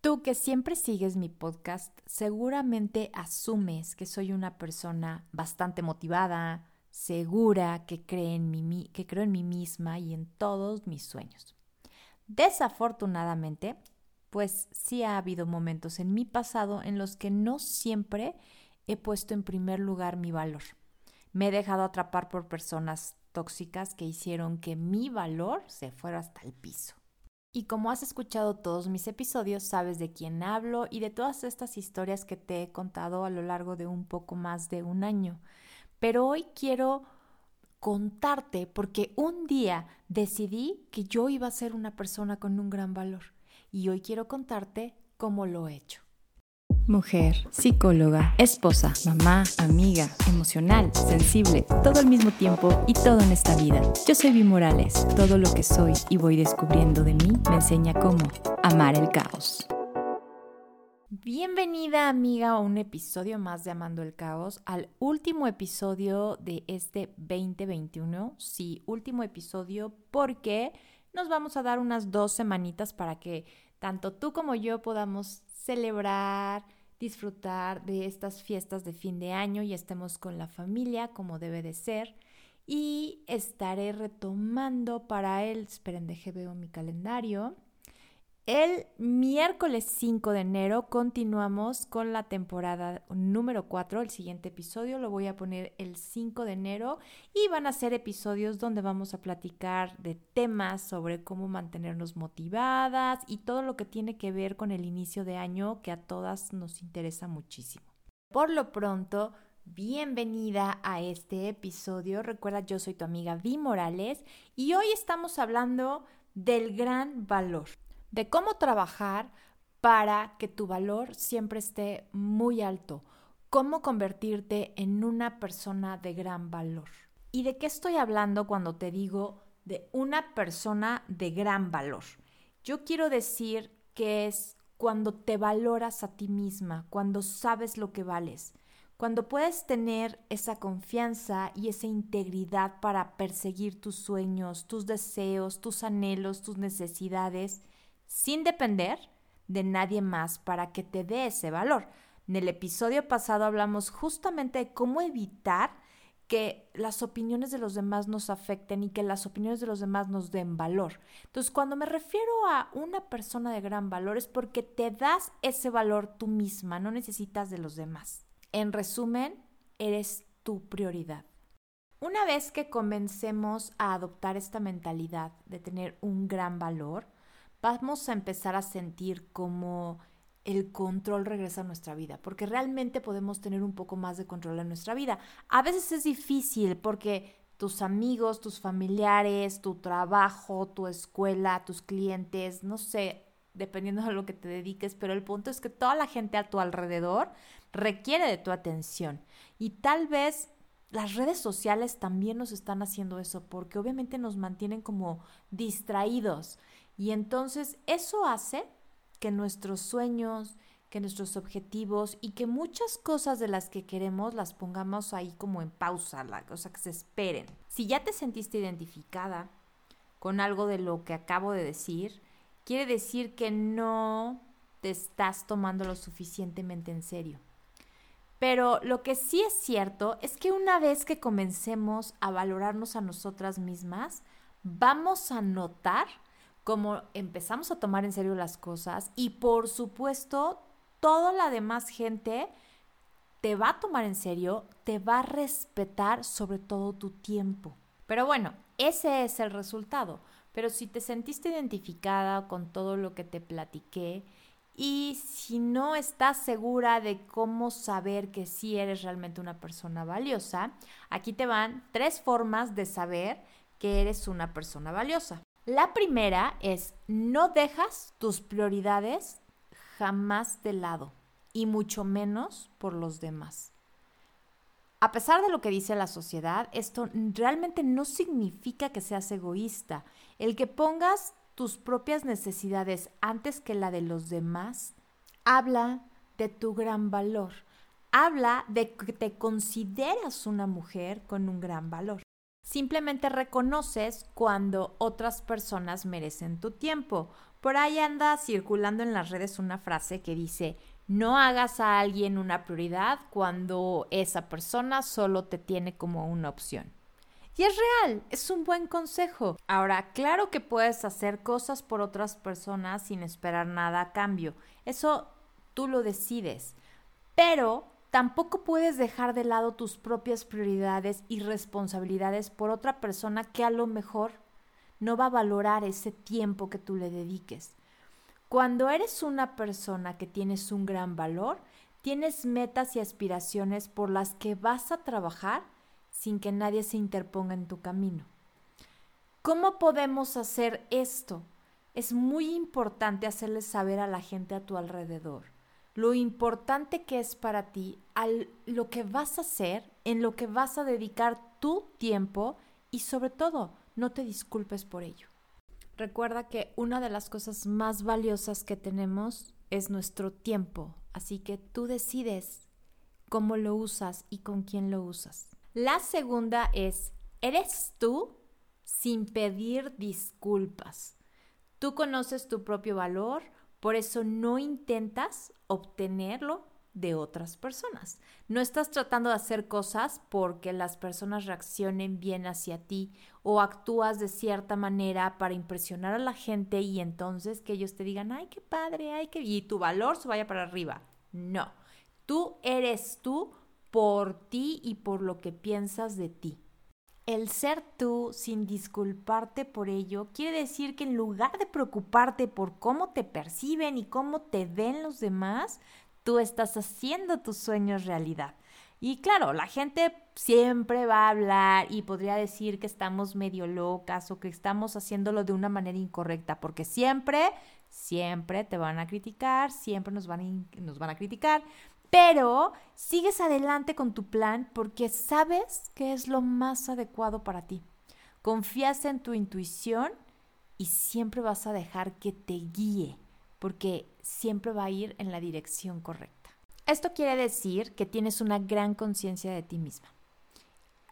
Tú que siempre sigues mi podcast, seguramente asumes que soy una persona bastante motivada, segura, que, cree en mí, que creo en mí misma y en todos mis sueños. Desafortunadamente, pues sí ha habido momentos en mi pasado en los que no siempre he puesto en primer lugar mi valor. Me he dejado atrapar por personas tóxicas que hicieron que mi valor se fuera hasta el piso. Y como has escuchado todos mis episodios, sabes de quién hablo y de todas estas historias que te he contado a lo largo de un poco más de un año. Pero hoy quiero contarte porque un día decidí que yo iba a ser una persona con un gran valor y hoy quiero contarte cómo lo he hecho. Mujer, psicóloga, esposa, mamá, amiga, emocional, sensible, todo al mismo tiempo y todo en esta vida. Yo soy Vi Morales. Todo lo que soy y voy descubriendo de mí me enseña cómo amar el caos. Bienvenida amiga a un episodio más de Amando el Caos, al último episodio de este 2021. Sí, último episodio porque nos vamos a dar unas dos semanitas para que tanto tú como yo podamos celebrar, disfrutar de estas fiestas de fin de año y estemos con la familia como debe de ser. Y estaré retomando para él, esperen, deje veo mi calendario, el miércoles 5 de enero continuamos con la temporada número 4. El siguiente episodio lo voy a poner el 5 de enero y van a ser episodios donde vamos a platicar de temas sobre cómo mantenernos motivadas y todo lo que tiene que ver con el inicio de año que a todas nos interesa muchísimo. Por lo pronto, bienvenida a este episodio. Recuerda, yo soy tu amiga Vi Morales y hoy estamos hablando del gran valor de cómo trabajar para que tu valor siempre esté muy alto, cómo convertirte en una persona de gran valor. ¿Y de qué estoy hablando cuando te digo de una persona de gran valor? Yo quiero decir que es cuando te valoras a ti misma, cuando sabes lo que vales, cuando puedes tener esa confianza y esa integridad para perseguir tus sueños, tus deseos, tus anhelos, tus necesidades sin depender de nadie más para que te dé ese valor. En el episodio pasado hablamos justamente de cómo evitar que las opiniones de los demás nos afecten y que las opiniones de los demás nos den valor. Entonces, cuando me refiero a una persona de gran valor es porque te das ese valor tú misma, no necesitas de los demás. En resumen, eres tu prioridad. Una vez que comencemos a adoptar esta mentalidad de tener un gran valor, vamos a empezar a sentir como el control regresa a nuestra vida, porque realmente podemos tener un poco más de control en nuestra vida. A veces es difícil porque tus amigos, tus familiares, tu trabajo, tu escuela, tus clientes, no sé, dependiendo de lo que te dediques, pero el punto es que toda la gente a tu alrededor requiere de tu atención y tal vez las redes sociales también nos están haciendo eso porque obviamente nos mantienen como distraídos y entonces eso hace que nuestros sueños, que nuestros objetivos y que muchas cosas de las que queremos las pongamos ahí como en pausa, la, o sea, que se esperen. Si ya te sentiste identificada con algo de lo que acabo de decir, quiere decir que no te estás tomando lo suficientemente en serio. Pero lo que sí es cierto es que una vez que comencemos a valorarnos a nosotras mismas, vamos a notar como empezamos a tomar en serio las cosas y por supuesto toda la demás gente te va a tomar en serio, te va a respetar sobre todo tu tiempo. Pero bueno, ese es el resultado. Pero si te sentiste identificada con todo lo que te platiqué y si no estás segura de cómo saber que sí eres realmente una persona valiosa, aquí te van tres formas de saber que eres una persona valiosa. La primera es no dejas tus prioridades jamás de lado y mucho menos por los demás. A pesar de lo que dice la sociedad, esto realmente no significa que seas egoísta. El que pongas tus propias necesidades antes que la de los demás habla de tu gran valor. Habla de que te consideras una mujer con un gran valor. Simplemente reconoces cuando otras personas merecen tu tiempo. Por ahí anda circulando en las redes una frase que dice, no hagas a alguien una prioridad cuando esa persona solo te tiene como una opción. Y es real, es un buen consejo. Ahora, claro que puedes hacer cosas por otras personas sin esperar nada a cambio. Eso tú lo decides. Pero tampoco puedes dejar de lado tus propias prioridades y responsabilidades por otra persona que a lo mejor no va a valorar ese tiempo que tú le dediques. Cuando eres una persona que tienes un gran valor, tienes metas y aspiraciones por las que vas a trabajar sin que nadie se interponga en tu camino. ¿Cómo podemos hacer esto? Es muy importante hacerle saber a la gente a tu alrededor lo importante que es para ti, a lo que vas a hacer, en lo que vas a dedicar tu tiempo y sobre todo no te disculpes por ello. Recuerda que una de las cosas más valiosas que tenemos es nuestro tiempo, así que tú decides cómo lo usas y con quién lo usas. La segunda es, eres tú sin pedir disculpas. Tú conoces tu propio valor, por eso no intentas obtenerlo de otras personas. No estás tratando de hacer cosas porque las personas reaccionen bien hacia ti o actúas de cierta manera para impresionar a la gente y entonces que ellos te digan, ay, qué padre, ay, qué... y tu valor se vaya para arriba. No, tú eres tú por ti y por lo que piensas de ti. El ser tú sin disculparte por ello quiere decir que en lugar de preocuparte por cómo te perciben y cómo te ven los demás, tú estás haciendo tus sueños realidad. Y claro, la gente siempre va a hablar y podría decir que estamos medio locas o que estamos haciéndolo de una manera incorrecta, porque siempre, siempre te van a criticar, siempre nos van a, nos van a criticar, pero sigues adelante con tu plan porque sabes que es lo más adecuado para ti. Confías en tu intuición y siempre vas a dejar que te guíe porque siempre va a ir en la dirección correcta. Esto quiere decir que tienes una gran conciencia de ti misma.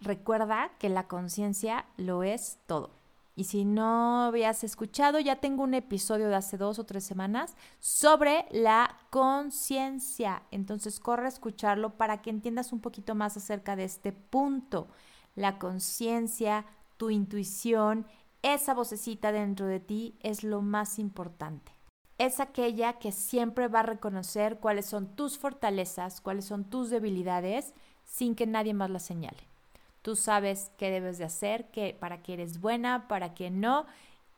Recuerda que la conciencia lo es todo. Y si no habías escuchado, ya tengo un episodio de hace dos o tres semanas sobre la conciencia. Entonces corre a escucharlo para que entiendas un poquito más acerca de este punto. La conciencia, tu intuición, esa vocecita dentro de ti es lo más importante. Es aquella que siempre va a reconocer cuáles son tus fortalezas, cuáles son tus debilidades, sin que nadie más las señale. Tú sabes qué debes de hacer, qué, para qué eres buena, para qué no,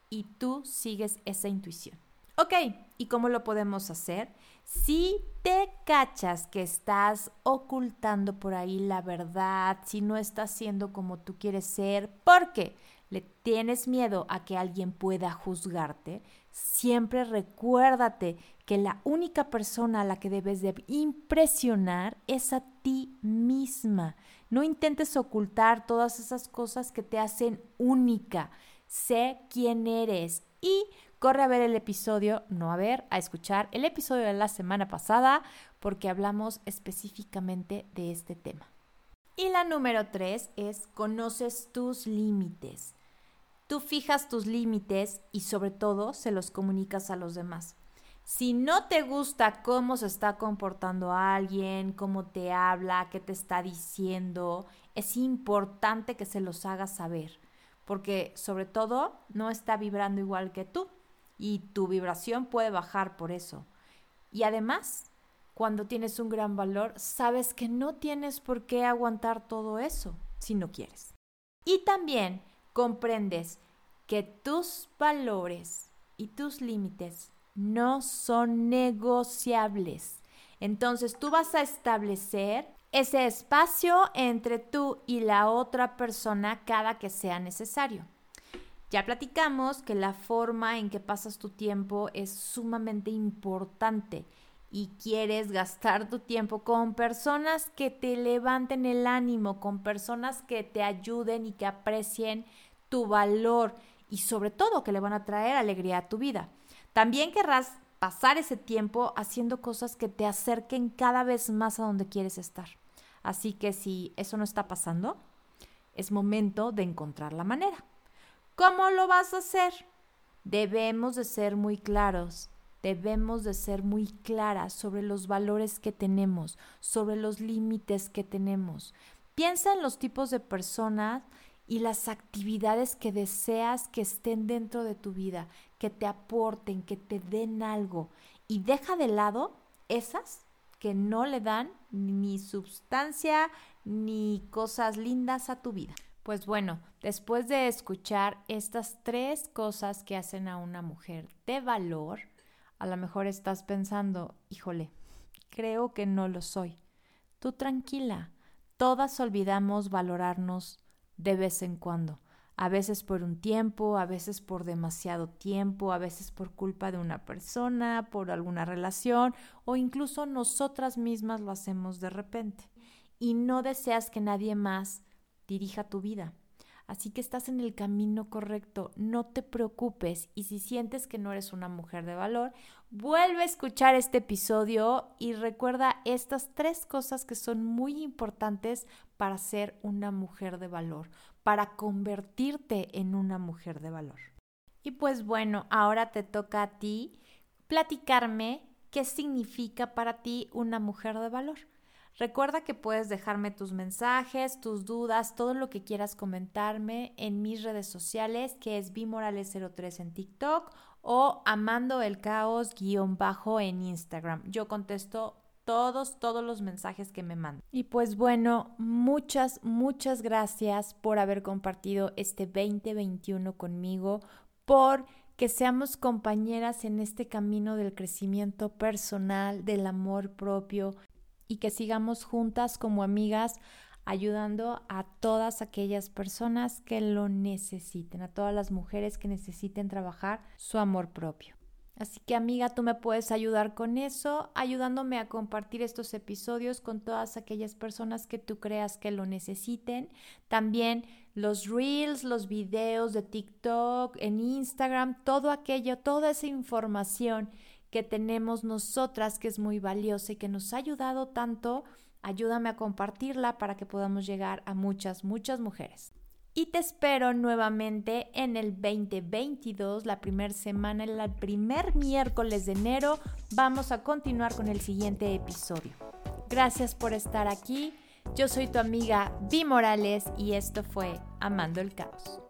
y tú sigues esa intuición. Ok, ¿y cómo lo podemos hacer? Si te cachas que estás ocultando por ahí la verdad, si no estás siendo como tú quieres ser, porque le tienes miedo a que alguien pueda juzgarte, siempre recuérdate que la única persona a la que debes de impresionar es a ti misma. No intentes ocultar todas esas cosas que te hacen única. Sé quién eres y corre a ver el episodio, no a ver, a escuchar el episodio de la semana pasada porque hablamos específicamente de este tema. Y la número tres es conoces tus límites. Tú fijas tus límites y sobre todo se los comunicas a los demás. Si no te gusta cómo se está comportando alguien, cómo te habla, qué te está diciendo, es importante que se los hagas saber, porque sobre todo no está vibrando igual que tú y tu vibración puede bajar por eso. Y además, cuando tienes un gran valor, sabes que no tienes por qué aguantar todo eso si no quieres. Y también comprendes que tus valores y tus límites no son negociables. Entonces tú vas a establecer ese espacio entre tú y la otra persona cada que sea necesario. Ya platicamos que la forma en que pasas tu tiempo es sumamente importante y quieres gastar tu tiempo con personas que te levanten el ánimo, con personas que te ayuden y que aprecien tu valor y sobre todo que le van a traer alegría a tu vida. También querrás pasar ese tiempo haciendo cosas que te acerquen cada vez más a donde quieres estar. Así que si eso no está pasando, es momento de encontrar la manera. ¿Cómo lo vas a hacer? debemos de ser muy claros, debemos de ser muy claras sobre los valores que tenemos, sobre los límites que tenemos. Piensa en los tipos de personas y las actividades que deseas que estén dentro de tu vida, que te aporten, que te den algo y deja de lado esas que no le dan ni sustancia ni cosas lindas a tu vida. Pues bueno, después de escuchar estas tres cosas que hacen a una mujer de valor, a lo mejor estás pensando, híjole, creo que no lo soy. Tú tranquila, todas olvidamos valorarnos de vez en cuando a veces por un tiempo, a veces por demasiado tiempo, a veces por culpa de una persona, por alguna relación o incluso nosotras mismas lo hacemos de repente. Y no deseas que nadie más dirija tu vida. Así que estás en el camino correcto, no te preocupes y si sientes que no eres una mujer de valor, vuelve a escuchar este episodio y recuerda estas tres cosas que son muy importantes para ser una mujer de valor, para convertirte en una mujer de valor. Y pues bueno, ahora te toca a ti platicarme qué significa para ti una mujer de valor. Recuerda que puedes dejarme tus mensajes, tus dudas, todo lo que quieras comentarme en mis redes sociales, que es Bimorales03 en TikTok o Amando el Caos guion bajo en Instagram. Yo contesto todos, todos los mensajes que me mandan. Y pues bueno, muchas, muchas gracias por haber compartido este 2021 conmigo, por que seamos compañeras en este camino del crecimiento personal, del amor propio, y que sigamos juntas como amigas ayudando a todas aquellas personas que lo necesiten, a todas las mujeres que necesiten trabajar su amor propio. Así que amiga, tú me puedes ayudar con eso, ayudándome a compartir estos episodios con todas aquellas personas que tú creas que lo necesiten. También los reels, los videos de TikTok, en Instagram, todo aquello, toda esa información que tenemos nosotras que es muy valiosa y que nos ha ayudado tanto, ayúdame a compartirla para que podamos llegar a muchas, muchas mujeres. Y te espero nuevamente en el 2022, la primera semana, el primer miércoles de enero. Vamos a continuar con el siguiente episodio. Gracias por estar aquí. Yo soy tu amiga Vi Morales y esto fue Amando el Caos.